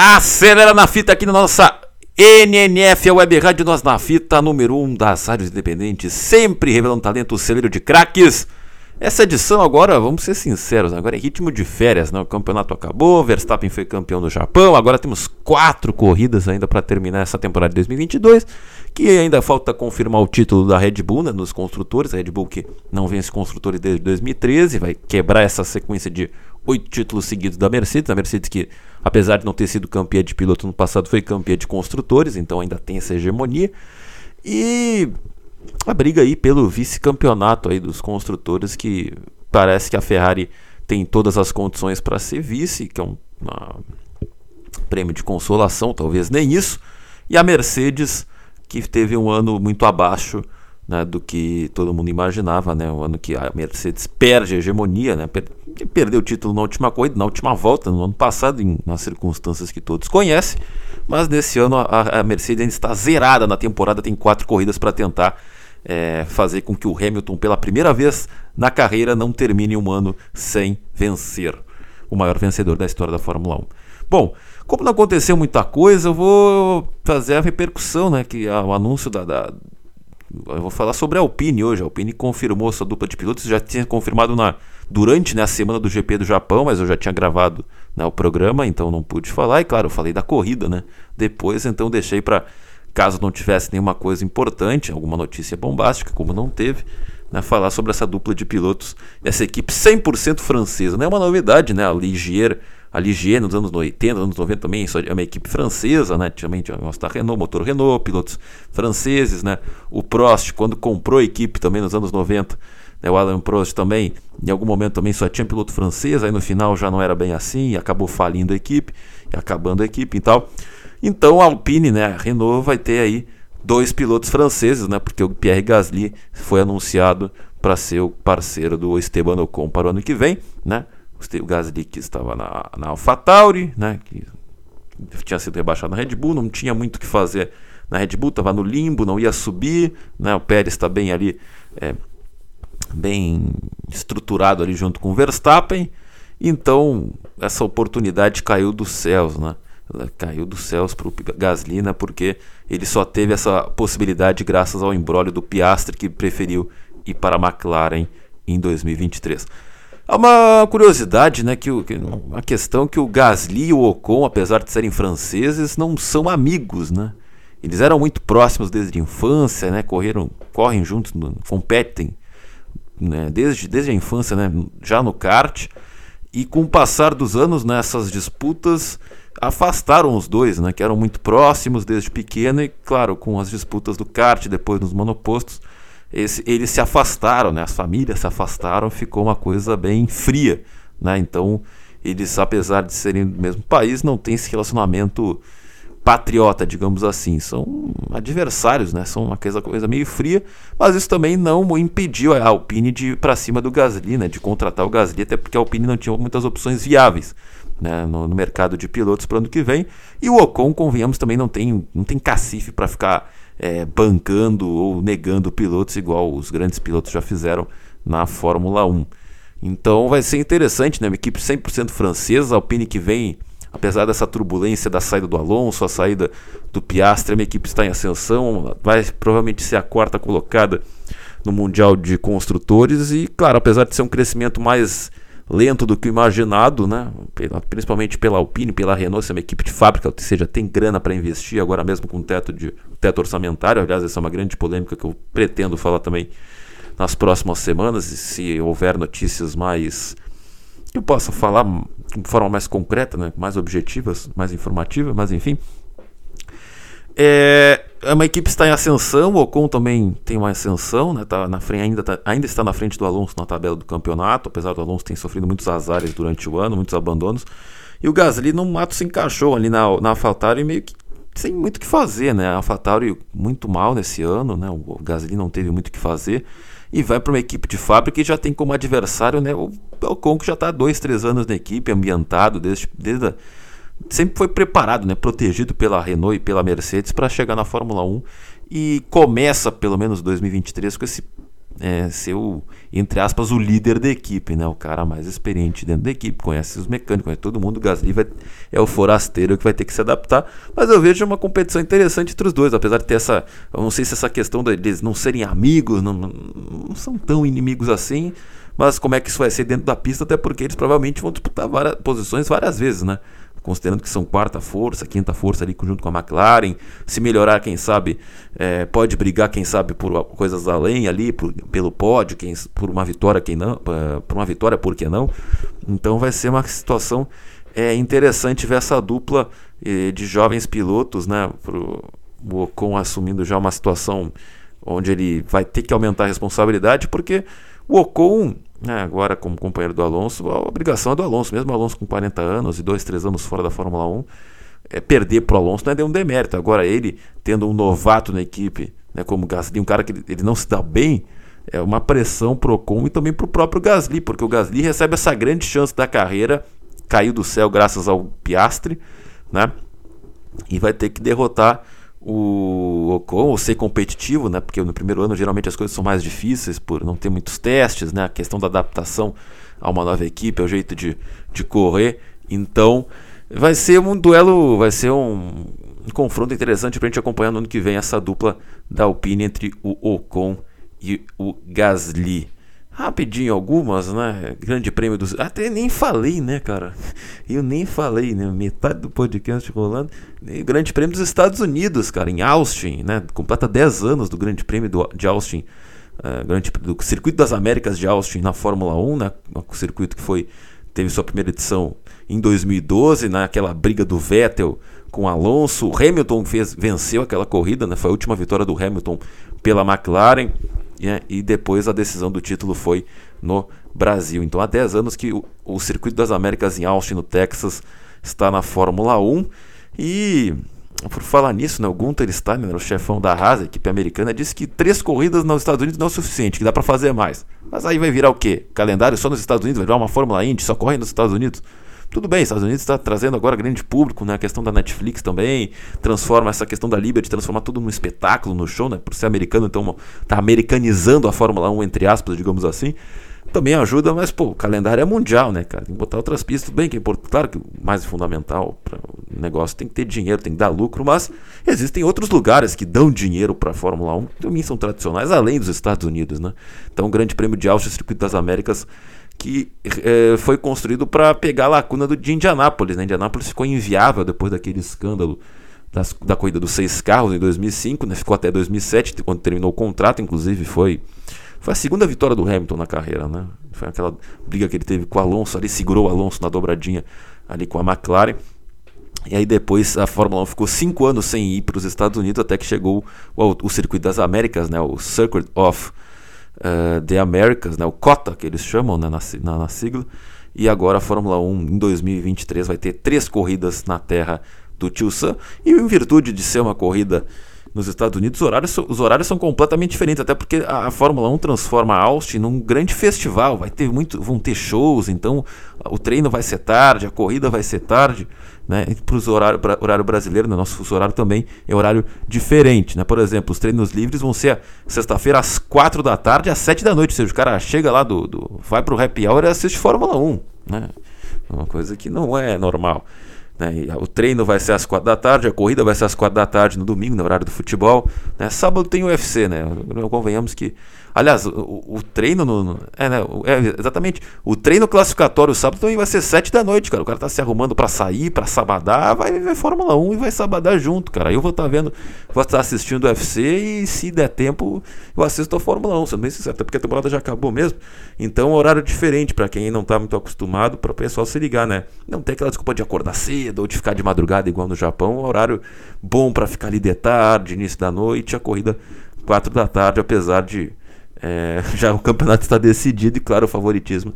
Acelera na fita aqui na nossa NNF, a Web Rádio Nós na Fita, número 1 um das rádios independentes, sempre revelando talento, celeiro de craques. Essa edição agora, vamos ser sinceros, agora é ritmo de férias, né? O campeonato acabou, Verstappen foi campeão do Japão, agora temos quatro corridas ainda para terminar essa temporada de 2022, que ainda falta confirmar o título da Red Bull, né, nos construtores, a Red Bull que não vence construtores desde 2013, vai quebrar essa sequência de oito títulos seguidos da Mercedes, a Mercedes que, apesar de não ter sido campeã de piloto no passado, foi campeã de construtores, então ainda tem essa hegemonia. E a briga aí pelo vice-campeonato aí dos construtores que parece que a Ferrari tem todas as condições para ser vice, que é um prêmio de consolação, talvez nem isso. E a Mercedes que teve um ano muito abaixo né, do que todo mundo imaginava, né? O ano que a Mercedes perde a hegemonia, né? Per perdeu o título na última corrida, na última volta, no ano passado, em nas circunstâncias que todos conhecem. Mas nesse ano a, a Mercedes ainda está zerada na temporada, tem quatro corridas para tentar é, fazer com que o Hamilton, pela primeira vez na carreira, não termine um ano sem vencer. O maior vencedor da história da Fórmula 1. Bom, como não aconteceu muita coisa, eu vou fazer a repercussão, né? Que o anúncio da, da eu vou falar sobre a Alpine hoje. A Alpine confirmou sua dupla de pilotos, já tinha confirmado na, durante né, a semana do GP do Japão, mas eu já tinha gravado né, o programa, então não pude falar. E claro, eu falei da corrida, né? Depois, então deixei para caso não tivesse nenhuma coisa importante, alguma notícia bombástica, como não teve, né, falar sobre essa dupla de pilotos, essa equipe 100% francesa. Não é uma novidade, né? A Ligier, a Ligier nos anos 80, anos 90 também é uma equipe francesa, né? Também da Renault, motor Renault, pilotos franceses, né? O Prost, quando comprou a equipe também nos anos 90, né, o Alan Prost também, em algum momento também só tinha piloto francês, aí no final já não era bem assim, acabou falindo a equipe, acabando a equipe e tal. Então a Alpine, né, a Renault vai ter aí dois pilotos franceses, né, porque o Pierre Gasly foi anunciado para ser o parceiro do Esteban Ocon para o ano que vem, né? O Gasly que estava na, na AlphaTauri, né, que tinha sido rebaixado na Red Bull, não tinha muito o que fazer na Red Bull, estava no limbo, não ia subir, né? O Pérez está bem ali, é, bem estruturado ali junto com o Verstappen, então essa oportunidade caiu dos céus, né? Caiu dos céus para o Gasly, né? porque ele só teve essa possibilidade graças ao embrólio do Piastri que preferiu ir para a McLaren em 2023. Há uma curiosidade, né, que, que uma questão que o Gasly e o Ocon, apesar de serem franceses, não são amigos, né? Eles eram muito próximos desde a infância, né? Correram, correm juntos, competem, né? Desde, desde a infância, né? Já no kart. E com o passar dos anos nessas disputas, afastaram os dois, né, que eram muito próximos desde pequeno e, claro, com as disputas do kart, depois nos monopostos, eles se afastaram, né, as famílias se afastaram, ficou uma coisa bem fria, né, então eles, apesar de serem do mesmo país, não têm esse relacionamento patriota, digamos assim, são adversários, né, são uma coisa, coisa meio fria, mas isso também não impediu a Alpine de ir para cima do Gasly, né, de contratar o Gasly, até porque a Alpine não tinha muitas opções viáveis, né, no, no, mercado de pilotos para o ano que vem. E o Ocon, convenhamos, também não tem, não tem cacife para ficar é, bancando ou negando pilotos igual os grandes pilotos já fizeram na Fórmula 1. Então vai ser interessante, né? Uma equipe 100% francesa, a Alpine que vem, apesar dessa turbulência da saída do Alonso, a saída do Piastri, a equipe está em ascensão, vai provavelmente ser a quarta colocada no Mundial de Construtores e, claro, apesar de ser um crescimento mais lento do que o imaginado, né? principalmente pela Alpine, pela Renault, se é uma equipe de fábrica, ou seja, tem grana para investir agora mesmo com teto, de, teto orçamentário. Aliás, essa é uma grande polêmica que eu pretendo falar também nas próximas semanas, e se houver notícias mais que eu possa falar de forma mais concreta, né? mais objetivas, mais informativa, mas enfim. É, é uma equipe que está em ascensão, o Ocon também tem uma ascensão, né? Tá na frente, ainda, tá, ainda está na frente do Alonso na tabela do campeonato, apesar do Alonso ter sofrido muitos azares durante o ano, muitos abandonos. E o Gasly no mato se encaixou ali na, na AlphaTauri meio que sem muito o que fazer, né? A AlphaTauri muito mal nesse ano, né? O Gasly não teve muito o que fazer e vai para uma equipe de fábrica e já tem como adversário, né? O Ocon que já está há dois, três anos na equipe, ambientado desde, desde a, sempre foi preparado, né, protegido pela Renault e pela Mercedes para chegar na Fórmula 1 e começa pelo menos 2023 com esse é, ser o, entre aspas, o líder da equipe, né? O cara mais experiente dentro da equipe, conhece os mecânicos, conhece todo mundo. O Gasly vai, é o forasteiro que vai ter que se adaptar. Mas eu vejo uma competição interessante entre os dois, apesar de ter essa. Eu não sei se essa questão deles não serem amigos, não, não são tão inimigos assim. Mas como é que isso vai ser dentro da pista? Até porque eles provavelmente vão disputar várias posições várias vezes, né? Considerando que são quarta força, quinta força ali junto com a McLaren. Se melhorar, quem sabe, é, pode brigar, quem sabe, por coisas além ali, por, pelo pódio, quem, por uma vitória, quem não, por uma vitória, por que não? Então vai ser uma situação é, interessante ver essa dupla é, de jovens pilotos, né? Pro, o Ocon assumindo já uma situação onde ele vai ter que aumentar a responsabilidade, porque o Ocon né, agora como companheiro do Alonso, a obrigação é do Alonso, mesmo Alonso com 40 anos e 2, 3 anos fora da Fórmula 1, é, perder para o Alonso não é um demérito. Agora ele, tendo um novato na equipe, né, como Gasly, um cara que ele não se dá bem, é uma pressão pro Ocon e também para o próprio Gasly, porque o Gasly recebe essa grande chance da carreira, caiu do céu graças ao Piastre, né, e vai ter que derrotar o Ocon, ou ser competitivo, né? Porque no primeiro ano geralmente as coisas são mais difíceis por não ter muitos testes, né? A questão da adaptação a uma nova equipe, é o jeito de, de correr. Então, vai ser um duelo, vai ser um, um confronto interessante para a gente acompanhar no ano que vem essa dupla da Alpine entre o Ocon e o Gasly. Rapidinho algumas, né? Grande prêmio dos. Até nem falei, né, cara? Eu nem falei, né? Metade do podcast rolando. Grande prêmio dos Estados Unidos, cara, em Austin, né? Completa 10 anos do Grande Prêmio do, de Austin. Uh, grande, do Circuito das Américas de Austin na Fórmula 1, né? O circuito que foi teve sua primeira edição em 2012, naquela né? briga do Vettel com Alonso. O Hamilton fez, venceu aquela corrida, né? Foi a última vitória do Hamilton pela McLaren. Né? e depois a decisão do título foi no Brasil. Então há 10 anos que o, o Circuito das Américas em Austin, no Texas, está na Fórmula 1 e por falar nisso, né, o Gunther Steiner, o chefão da Haas, equipe americana, disse que três corridas nos Estados Unidos não é o suficiente, que dá para fazer mais. Mas aí vai virar o quê? Calendário só nos Estados Unidos? Vai virar uma Fórmula Indy, só corre nos Estados Unidos? Tudo bem, Estados Unidos está trazendo agora grande público, né? A questão da Netflix também, transforma essa questão da Liberty, transformar tudo num espetáculo, no show, né? Por ser americano, então tá americanizando a Fórmula 1, entre aspas, digamos assim. Também ajuda, mas, pô, o calendário é mundial, né, cara? Tem que botar outras pistas, tudo bem que é importante. Claro que o mais fundamental para o negócio tem que ter dinheiro, tem que dar lucro, mas existem outros lugares que dão dinheiro para a Fórmula 1, que também são tradicionais, além dos Estados Unidos, né? Então, o Grande Prêmio de Austin, Circuito das Américas, que é, foi construído para pegar a lacuna do, de Indianápolis. Né? Indianápolis ficou inviável depois daquele escândalo das, da corrida dos seis carros em 2005, né? ficou até 2007, quando terminou o contrato, inclusive foi, foi a segunda vitória do Hamilton na carreira. Né? Foi aquela briga que ele teve com o Alonso, ali segurou o Alonso na dobradinha ali com a McLaren. E aí depois a Fórmula 1 ficou cinco anos sem ir para os Estados Unidos até que chegou o, o Circuito das Américas, né? o Circuit of uh, The Americas, né, o COTA que eles chamam né, na, na, na, sigla, e agora a Fórmula 1 em 2023 vai ter três corridas na terra do Tio Sam, e em virtude de ser uma corrida nos Estados Unidos, os horários, os horários são completamente diferentes, até porque a, Fórmula 1 transforma a Austin num grande festival, vai ter muito, vão ter shows, então o treino vai ser tarde, a corrida vai ser tarde, né? Para o horário, horário brasileiro, né? nosso horário também é horário diferente. Né? Por exemplo, os treinos livres vão ser sexta-feira às 4 da tarde às 7 da noite. Ou seja, o cara chega lá, do, do vai para o happy hour e assiste Fórmula 1. Né? É uma coisa que não é normal. Né? O treino vai ser às 4 da tarde, a corrida vai ser às 4 da tarde no domingo, no horário do futebol. Né? Sábado tem o UFC, né? Convenhamos que Aliás, o, o treino no. é, né, é, exatamente. O treino classificatório sábado também vai ser 7 da noite, cara. O cara tá se arrumando para sair, para sabadar, vai ver Fórmula 1 e vai sabadar junto, cara. Eu vou estar tá vendo, vou estar tá assistindo o UFC e se der tempo, eu assisto a Fórmula 1, sendo bem sincero, até porque a temporada já acabou mesmo. Então, horário diferente para quem não tá muito acostumado, para o pessoal se ligar, né? Não tem aquela desculpa de acordar cedo ou de ficar de madrugada igual no Japão, horário bom para ficar ali de tarde, início da noite, a corrida 4 da tarde, apesar de é, já o campeonato está decidido e, claro, o favoritismo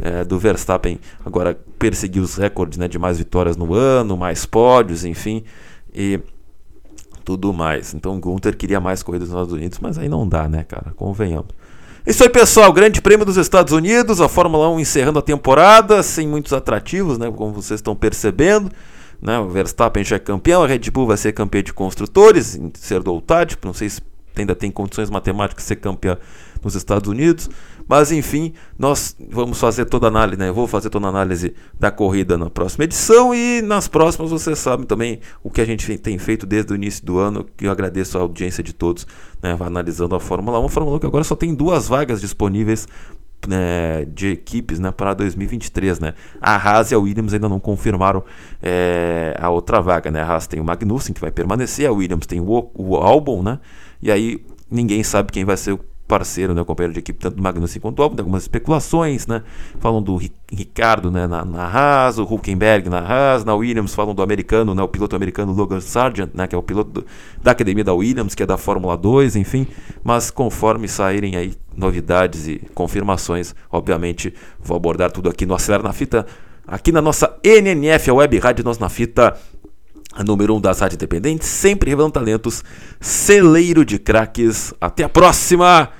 é, do Verstappen agora perseguir os recordes né, de mais vitórias no ano, mais pódios, enfim, e tudo mais. Então, o Gunther queria mais corridas nos Estados Unidos, mas aí não dá, né, cara? Convenhamos. Isso aí, pessoal. Grande Prêmio dos Estados Unidos, a Fórmula 1 encerrando a temporada, sem muitos atrativos, né? Como vocês estão percebendo. Né? O Verstappen já é campeão, a Red Bull vai ser campeã de construtores, em ser do Tático, não sei se ainda tem condições matemáticas de ser campeã nos Estados Unidos. Mas enfim, nós vamos fazer toda a análise, né? Eu vou fazer toda a análise da corrida na próxima edição e nas próximas vocês sabem também o que a gente tem feito desde o início do ano, que eu agradeço a audiência de todos, né? Analisando a Fórmula 1. A Fórmula 1 que agora só tem duas vagas disponíveis né, de equipes né, para 2023. Né? A Haas e a Williams ainda não confirmaram é, a outra vaga. Né? A Haas tem o Magnussen, que vai permanecer, a Williams tem o, o Albon, né? e aí ninguém sabe quem vai ser o parceiro, né, companheiro de equipe, tanto do Magnussen quanto do Albon, algumas especulações, né, falam do Ricardo né, na, na Haas, o Huckenberg na Haas, na Williams falam do americano, né, o piloto americano Logan Sargent, né, que é o piloto do, da academia da Williams, que é da Fórmula 2, enfim, mas conforme saírem aí novidades e confirmações, obviamente vou abordar tudo aqui no Acelera na Fita, aqui na nossa NNF, a Web Rádio Nós na Fita, a número 1 um das rádios independentes, sempre revelando talentos, celeiro de craques. Até a próxima!